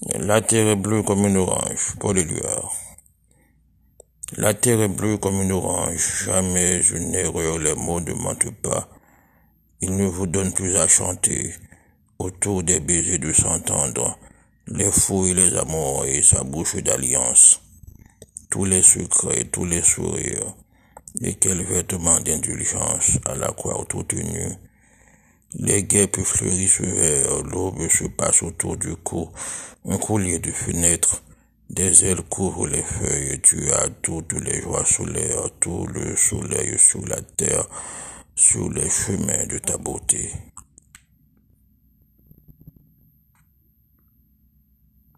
La terre est bleue comme une orange, Paul Éluard. La terre est bleue comme une orange, jamais une erreur, les mots ne mentent pas. Il ne vous donne plus à chanter, autour des baisers de s'entendre, les fouilles, les amours et sa bouche d'alliance. Tous les secrets, tous les sourires, et quel vêtement d'indulgence à la croix toute nue. Les guêpes fleurissent vers l'aube se passe autour du cou, un collier de fenêtres, des ailes couvrent les feuilles, tu as toutes les joies solaires, tout le soleil sur la terre, sur les chemins de ta beauté.